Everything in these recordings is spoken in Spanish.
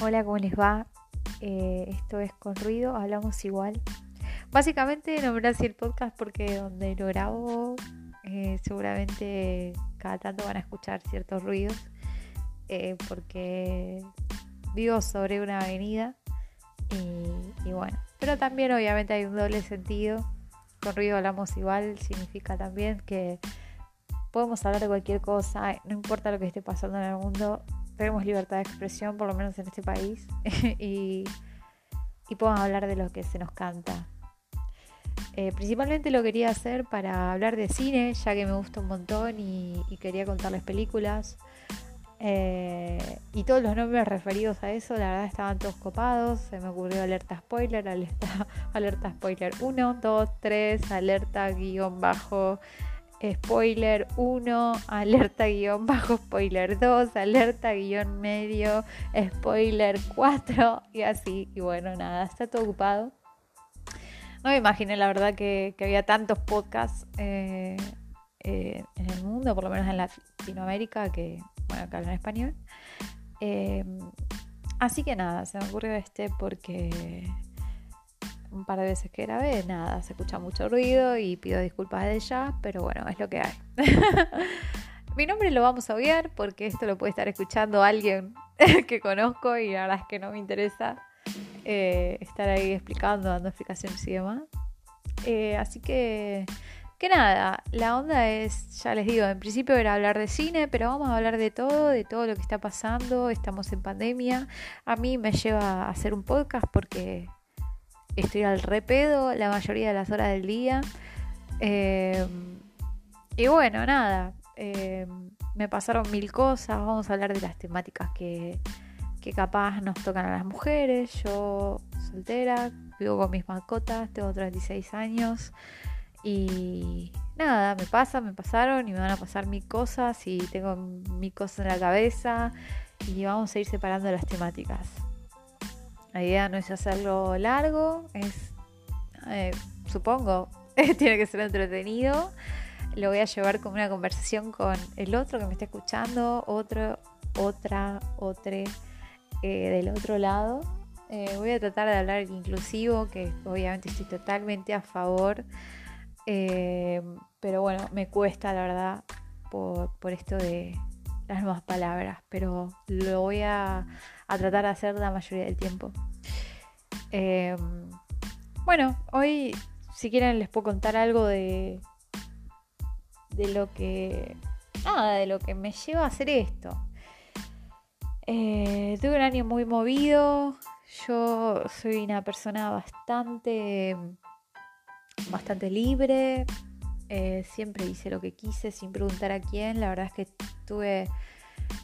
Hola, ¿cómo les va? Eh, esto es Con Ruido, hablamos igual. Básicamente nombré así el podcast porque donde lo grabo eh, seguramente cada tanto van a escuchar ciertos ruidos eh, porque vivo sobre una avenida y, y, bueno, pero también obviamente hay un doble sentido. Con ruido hablamos igual significa también que podemos hablar de cualquier cosa, no importa lo que esté pasando en el mundo, tenemos libertad de expresión, por lo menos en este país, y, podemos hablar de lo que se nos canta. Eh, principalmente lo quería hacer para hablar de cine, ya que me gusta un montón y, quería contarles películas. Eh, y todos los nombres referidos a eso, la verdad estaban todos copados. Se me ocurrió alerta spoiler, alerta, alerta spoiler 1, 2, 3, alerta guion bajo spoiler 1, alerta guion bajo spoiler 2, alerta guion medio, spoiler 4 y así. Y bueno, nada, está todo ocupado. No me imaginé la verdad que, había tantos podcasts eh, eh, en el mundo, por lo menos en Latinoamérica, que bueno, que hablan español. Eh, así que nada, se me ocurrió este porque un par de veces que grabé, nada, se escucha mucho ruido y pido disculpas de ya, pero bueno, es lo que hay. Mi nombre lo vamos a obviar porque esto lo puede estar escuchando alguien que conozco y la verdad es que no me interesa eh, estar ahí explicando, dando explicaciones y demás. Eh, así que, que nada, la onda es, ya les digo, en principio era hablar de cine, pero vamos a hablar de todo, de todo lo que está pasando, estamos en pandemia. A mí me lleva a hacer un podcast porque estoy al repedo la mayoría de las horas del día. Em, y bueno, nada, em, me pasaron mil cosas, vamos a hablar de las temáticas que, que capaz nos tocan a las mujeres. Yo soltera, vivo con mis mascotas, tengo 36 años y nada, me pasa, me pasaron y me van a pasar mil cosas y tengo mil cosas en la cabeza y vamos a ir separando las temáticas. La idea no es hacerlo largo, es, eh, supongo, tiene que ser entretenido. Lo voy a llevar como una conversación con el otro que me está escuchando, otro, otra, otra eh, del otro lado. Eh, voy a tratar de hablar inclusivo, que obviamente estoy totalmente a favor. pero bueno, me cuesta la verdad por, por esto de las nuevas palabras, pero lo voy a a tratar de hacer la mayoría del tiempo. Em, bueno, hoy si quieren les puedo contar algo de, de lo que... Nada, de lo que me lleva a hacer esto. Eh, tuve un año muy movido. Yo soy una persona bastante, bastante libre. Eh, siempre hice lo que quise sin preguntar a quién. La verdad es que tuve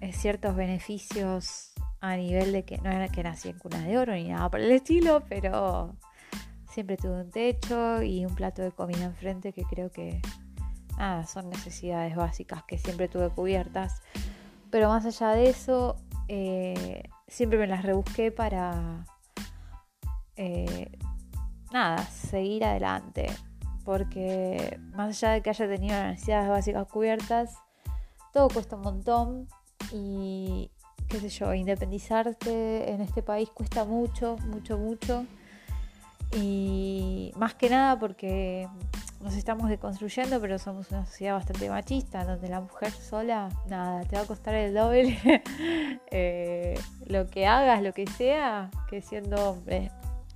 eh, ciertos beneficios a nivel de que no era que nací en cuna de oro ni nada por el estilo, pero siempre tuve un techo y un plato de comida enfrente que creo que son necesidades básicas que siempre tuve cubiertas. Pero más allá de eso, eh, siempre me las rebusqué para nada, seguir adelante. Porque más allá de que haya tenido las necesidades básicas cubiertas, todo cuesta un montón y, qué sé yo, independizarte en este país cuesta mucho, mucho, mucho. Y más que nada porque nos estamos deconstruyendo, pero somos una sociedad bastante machista, donde la mujer sola, nada, te va a costar el doble eh, lo que hagas, lo que sea, que siendo hombre.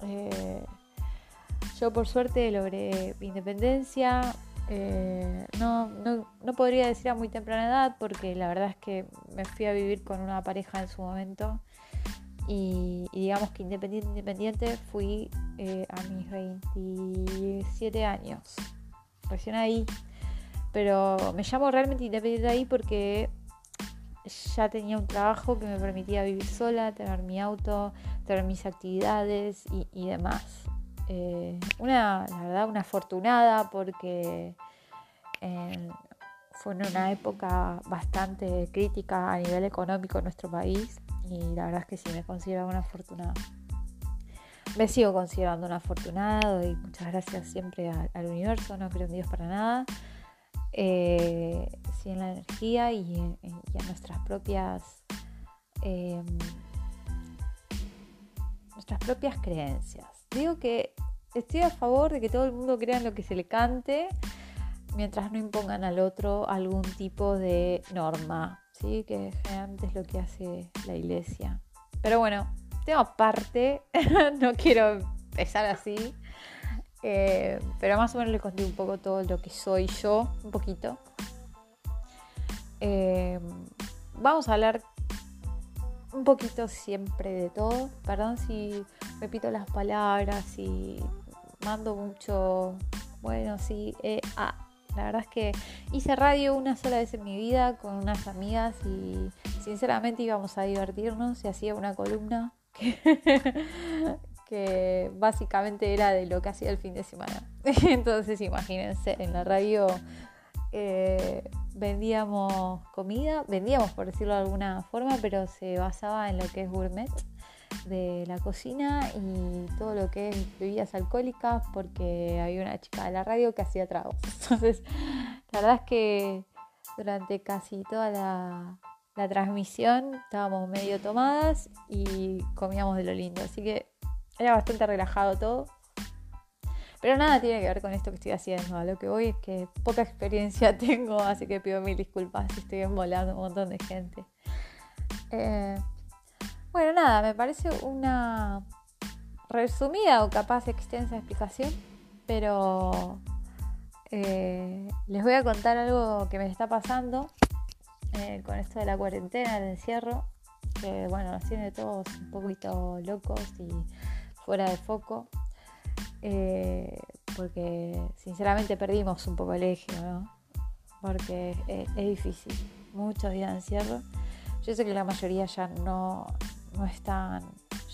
Eh, yo por suerte logré independencia, eh, no, no, no, podría decir a muy temprana edad porque la verdad es que me fui a vivir con una pareja en su momento y, digamos que independiente, independiente fui eh, a mis 27 años, recién ahí. Pero me llamo realmente independiente ahí porque ya tenía un trabajo que me permitía vivir sola, tener mi auto, tener mis actividades y demás. Eh, una, la verdad, una afortunada porque fue en una época bastante crítica a nivel económico en nuestro país y la verdad es que sí me considero una afortunada. Me sigo considerando una afortunada y muchas gracias siempre al, universo, no creo en Dios para nada. Eh, sí en la energía y, en nuestras propias nuestras propias creencias. Digo que estoy a favor de que todo el mundo crea en lo que se le cante, mientras no impongan al otro algún tipo de norma, ¿sí? que generalmente es lo que hace la iglesia. Pero bueno, tema aparte, no quiero empezar así, eh, pero más o menos les conté un poco todo lo que soy yo, un poquito. Eh, vamos a hablar un poquito siempre de todo. Perdón si repito las palabras y mando mucho. Bueno, sí, eh, ah, la verdad es que hice radio una sola vez en mi vida con unas amigas y sinceramente íbamos a divertirnos y hacía una columna que, básicamente era de lo que hacía el fin de semana. Entonces imagínense, en la radio eh, vendíamos comida, vendíamos por decirlo de alguna forma, pero se basaba en lo que es gourmet de la cocina y todo lo que es bebidas alcohólicas porque había una chica de la radio que hacía tragos. Entonces, la verdad es que durante casi toda la, transmisión estábamos medio tomadas y comíamos de lo lindo. Así que era bastante relajado todo. Pero nada tiene que ver con esto que estoy haciendo. A lo que voy es que poca experiencia tengo, así que pido mil disculpas si estoy envolando un montón de gente. Eh, bueno, nada, me parece una resumida o capaz extensa explicación, pero eh, les voy a contar algo que me está pasando eh, con esto de la cuarentena, el encierro, que bueno, nos tiene todos un poquito locos y fuera de foco, eh, porque sinceramente perdimos un poco el eje, ¿no? Porque es difícil, muchos días de encierro. Yo sé que la mayoría ya no, no están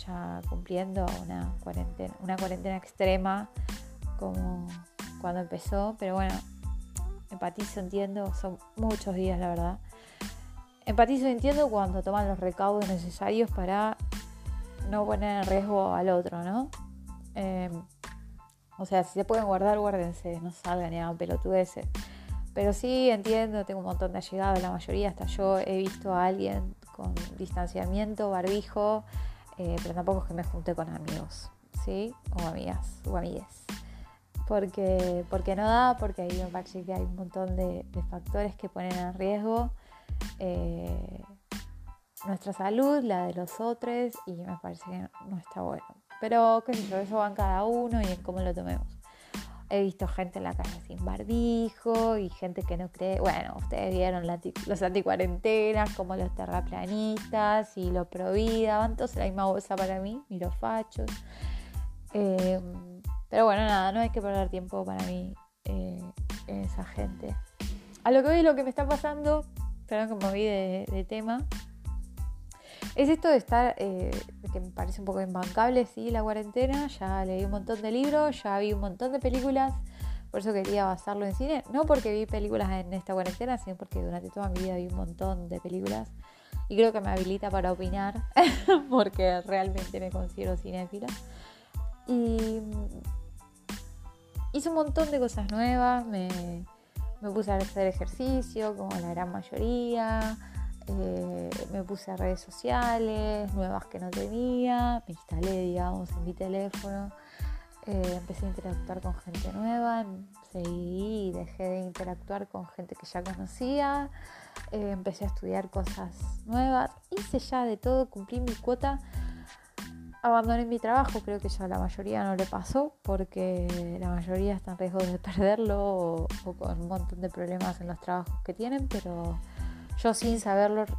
ya cumpliendo una cuarentena, una cuarentena extrema como cuando empezó, pero bueno, empatizo, entiendo, son muchos días la verdad. Empatizo, entiendo cuando toman los recaudos necesarios para no poner en riesgo al otro, ¿no? Em, o sea, si se pueden guardar, guárdense, no salgan ni hagan pelotudeces. Pero sí entiendo, tengo un montón de allegados, la mayoría, hasta yo he visto a alguien con distanciamiento, barbijo, eh, pero tampoco es que me junte con amigos, ¿sí? O amigas, o amigues. Porque, porque no da, porque ahí me parece que hay un montón de, factores que ponen en riesgo eh, nuestra salud, la de los otros, y me parece que no, está bueno. Pero, qué sé yo, eso va cada uno y en cómo lo tomemos. He visto gente en la calle sin barbijo y gente que no cree. Bueno, ustedes vieron los anticuarentenas, como los terraplanistas y los provida, van todos en la misma bolsa para mí, y los fachos. Em, pero bueno, nada, no hay que perder tiempo para mí eh, en esa gente. A lo que hoy lo que me está pasando, perdón que me moví de tema, es esto de estar, eh, que me parece un poco imbancable, sí, la cuarentena. Ya leí un montón de libros, ya vi un montón de películas. Por eso quería basarlo en cine. No porque vi películas en esta cuarentena, sino porque durante toda mi vida vi un montón de películas. Y creo que me habilita para opinar, porque realmente me considero cinéfila. Y hice un montón de cosas nuevas. Me puse a hacer ejercicio, como la gran mayoría eh, me puse a redes sociales, nuevas que no tenía, me instalé, digamos, en mi teléfono, eh, empecé a interactuar con gente nueva, seguí y dejé de interactuar con gente que ya conocía, eh, empecé a estudiar cosas nuevas, hice ya de todo, cumplí mi cuota. Abandoné mi trabajo, creo que ya la mayoría no le pasó porque la mayoría está en riesgo de perderlo o con un montón de problemas en los trabajos que tienen, pero yo sin saberlo que,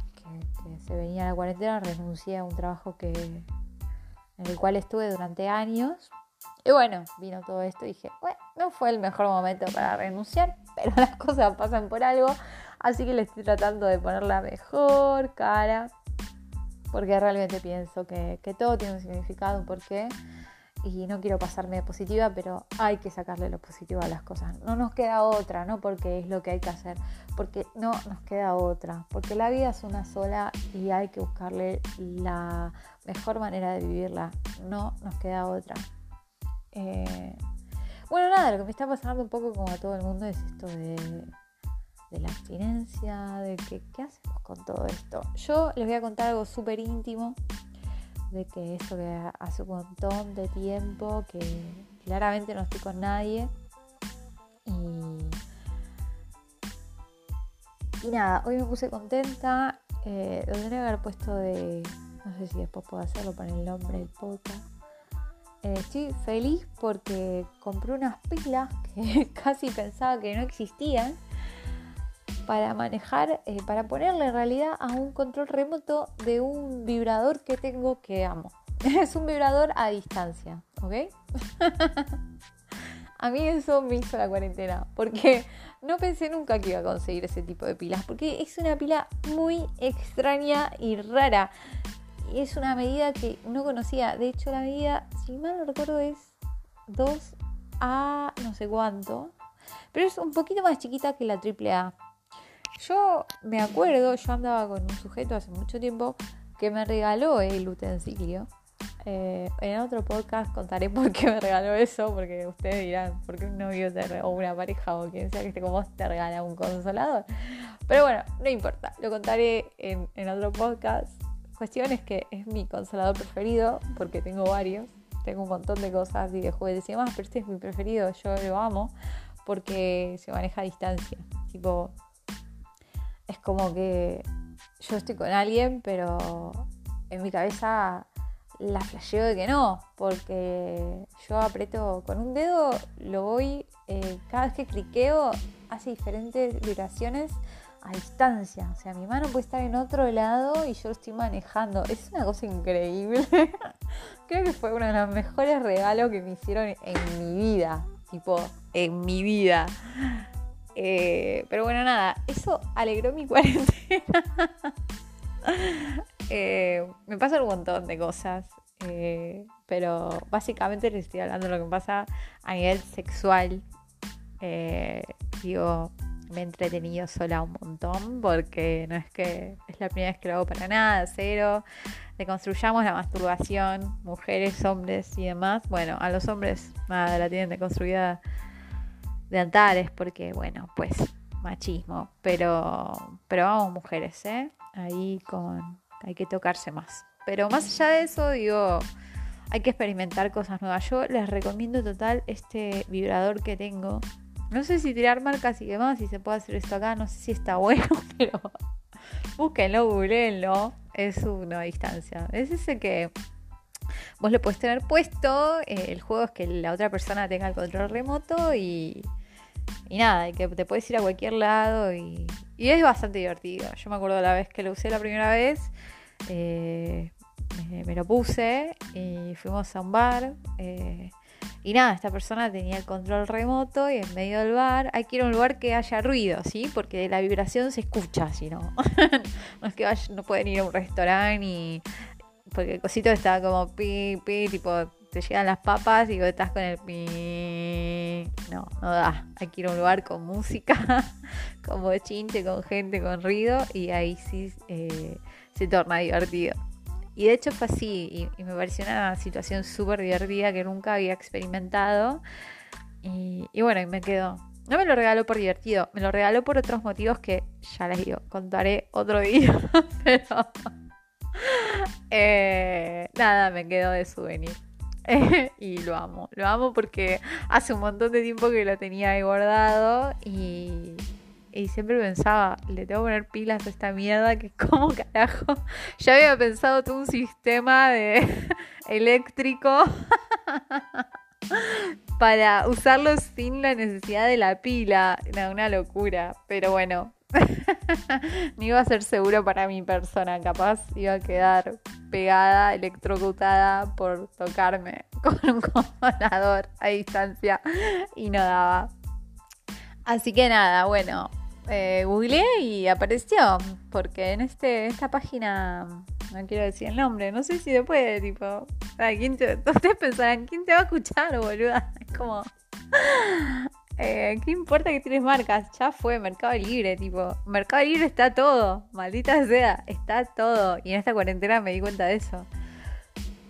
se venía la cuarentena renuncié a un trabajo que, en el cual estuve durante años. Y bueno, vino todo esto y dije, bueno, no fue el mejor momento para renunciar, pero las cosas pasan por algo. Así que le estoy tratando de poner la mejor cara. Porque realmente pienso que, que todo tiene un significado, un porqué y no quiero pasarme de positiva, pero hay que sacarle lo positivo a las cosas. No nos queda otra, no porque es lo que hay que hacer, porque no nos queda otra, porque la vida es una sola y hay que buscarle la mejor manera de vivirla, no nos queda otra. Eh, bueno, nada, lo que me está pasando un poco como a todo el mundo es esto de, de la abstinencia, de que, qué hacemos con todo esto. Yo les voy a contar algo súper íntimo de que eso que hace un montón de tiempo que claramente no estoy con nadie. Y, y nada, hoy me puse contenta. Eh, lo tendría que haber puesto de. No sé si después puedo hacerlo para el nombre del podcast. Eh, estoy feliz porque compré unas pilas que casi pensaba que no existían para manejar, eh, para ponerle realidad a un control remoto de un vibrador que tengo que amo. es un vibrador a distancia, ¿ok? a mí eso me hizo la cuarentena, porque no pensé nunca que iba a conseguir ese tipo de pilas, porque es una pila muy extraña y rara. Y es una medida que no conocía. De hecho, la medida, si mal no recuerdo, es 2 a no sé cuánto. Pero es un poquito más chiquita que la AAA. Yo me acuerdo, yo andaba con un sujeto hace mucho tiempo que me regaló el utensilio. Eh, en otro podcast contaré por qué me regaló eso, porque ustedes dirán, ¿por qué un novio te o una pareja o quien sea que esté con vos te regala un consolador? Pero bueno, no importa, lo contaré en, otro podcast. Cuestión es que es mi consolador preferido, porque tengo varios, tengo un montón de cosas y de y demás, pero este es mi preferido, yo lo amo, porque se maneja a distancia. Tipo, es como que yo estoy con alguien, pero en mi cabeza la flasheo de que no, porque yo aprieto con un dedo, lo voy, eh, cada vez que cliqueo hace diferentes vibraciones a distancia. O sea, mi mano puede estar en otro lado y yo lo estoy manejando. Es una cosa increíble. Creo que fue uno de los mejores regalos que me hicieron en mi vida. Tipo, en mi vida. Eh, pero bueno, nada, eso alegró mi cuarentena. Eh, me pasan un montón de cosas, eh, pero básicamente les estoy hablando de lo que me pasa a nivel sexual. digo, me he entretenido sola un montón porque no es que es la primera vez que lo hago para nada, cero. Deconstruyamos la masturbación, mujeres, hombres y demás. Bueno, a los hombres nada, la tienen deconstruida de Antares, porque bueno, pues machismo, pero, pero vamos mujeres, ¿eh? Ahí con, hay que tocarse más. Pero más allá de eso, digo, hay que experimentar cosas nuevas. Yo les recomiendo total este vibrador que tengo. No sé si tirar marcas y demás, si se puede hacer esto acá, no sé si está bueno, pero búsquenlo, googleenlo. Es una distancia. Es ese que vos lo puedes tener puesto. Eh, el juego es que la otra persona tenga el control remoto y, y nada, y que te puedes ir a cualquier lado y, es bastante divertido. Yo me acuerdo la vez que lo usé la primera vez, eh, me, lo puse y fuimos a un bar. Eh, y nada, esta persona tenía el control remoto y en medio del bar hay que ir a un lugar que haya ruido, ¿sí? Porque la vibración se escucha, si no. no es que no pueden ir a un restaurante y. Porque el cosito estaba como pi, pi, tipo te llegan las papas y estás con el pi. No, no da. Hay que ir a un lugar con música, con bochinche, con gente, con ruido y ahí sí eh, se torna divertido. Y de hecho fue así y, me pareció una situación súper divertida que nunca había experimentado. Y, bueno, me quedó. No me lo regaló por divertido, me lo regaló por otros motivos que ya les digo, contaré otro día. Pero eh, nada, me quedó de souvenir. y lo amo, lo amo porque hace un montón de tiempo que lo tenía ahí guardado y, siempre pensaba, le tengo que poner pilas a esta mierda que como carajo. Ya había pensado todo un sistema de eléctrico para usarlo sin la necesidad de la pila. Era una locura, pero bueno, ni iba a ser seguro para mi persona, capaz iba a quedar pegada, electrocutada por tocarme con un consolador a distancia y no daba. Así que nada, bueno, eh, googleé y apareció, porque en este, esta página, no quiero decir el nombre, no sé si puede, tipo, ¿quién te, ustedes pensarán, ¿quién te va a escuchar, boluda? Es como... Eh, ¿Qué importa que tienes marcas? Ya fue, Mercado Libre, tipo. Mercado Libre está todo. Maldita sea, está todo. Y en esta cuarentena me di cuenta de eso.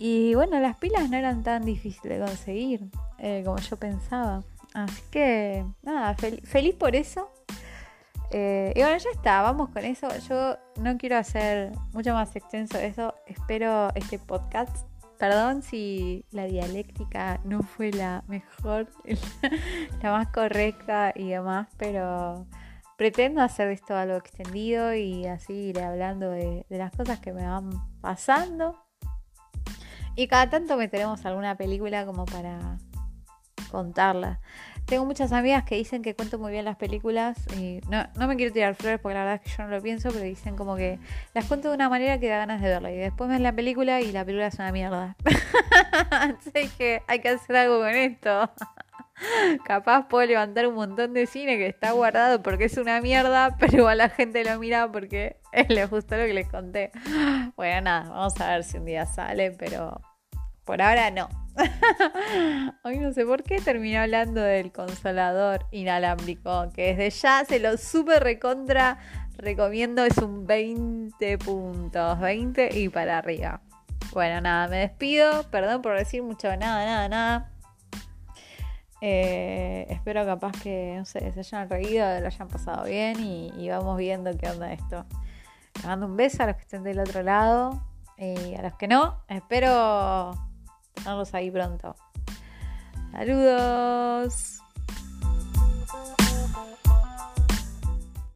Y bueno, las pilas no eran tan difíciles de conseguir eh, como yo pensaba. Así que, nada, feliz por eso. Eh, y bueno, ya está, vamos con eso. Yo no quiero hacer mucho más extenso eso. Espero este podcast. Perdón si la dialéctica no fue la mejor, la más correcta y demás, pero pretendo hacer esto algo extendido y así iré hablando de, de las cosas que me van pasando. Y cada tanto meteremos alguna película como para contarla. Tengo muchas amigas que dicen que cuento muy bien las películas y no, no, me quiero tirar flores porque la verdad es que yo no lo pienso, pero dicen como que las cuento de una manera que da ganas de verla y después ven la película y la película es una mierda. Así que hay que hacer algo con esto. Capaz puedo levantar un montón de cine que está guardado porque es una mierda, pero igual la gente lo mira porque les gustó lo que les conté. Bueno, nada, vamos a ver si un día sale, pero por ahora no. Hoy no sé por qué terminé hablando del consolador inalámbrico, que desde ya se lo super recontra recomiendo, es un 20 puntos, 20 y para arriba. Bueno, nada, me despido, perdón por decir mucho, nada, nada, nada. Eh, espero capaz que, no sé, se hayan reído, lo hayan pasado bien y, y vamos viendo qué onda esto. Les mando un beso a los que estén del otro lado y a los que no, espero tenerlos ahí pronto. Saludos.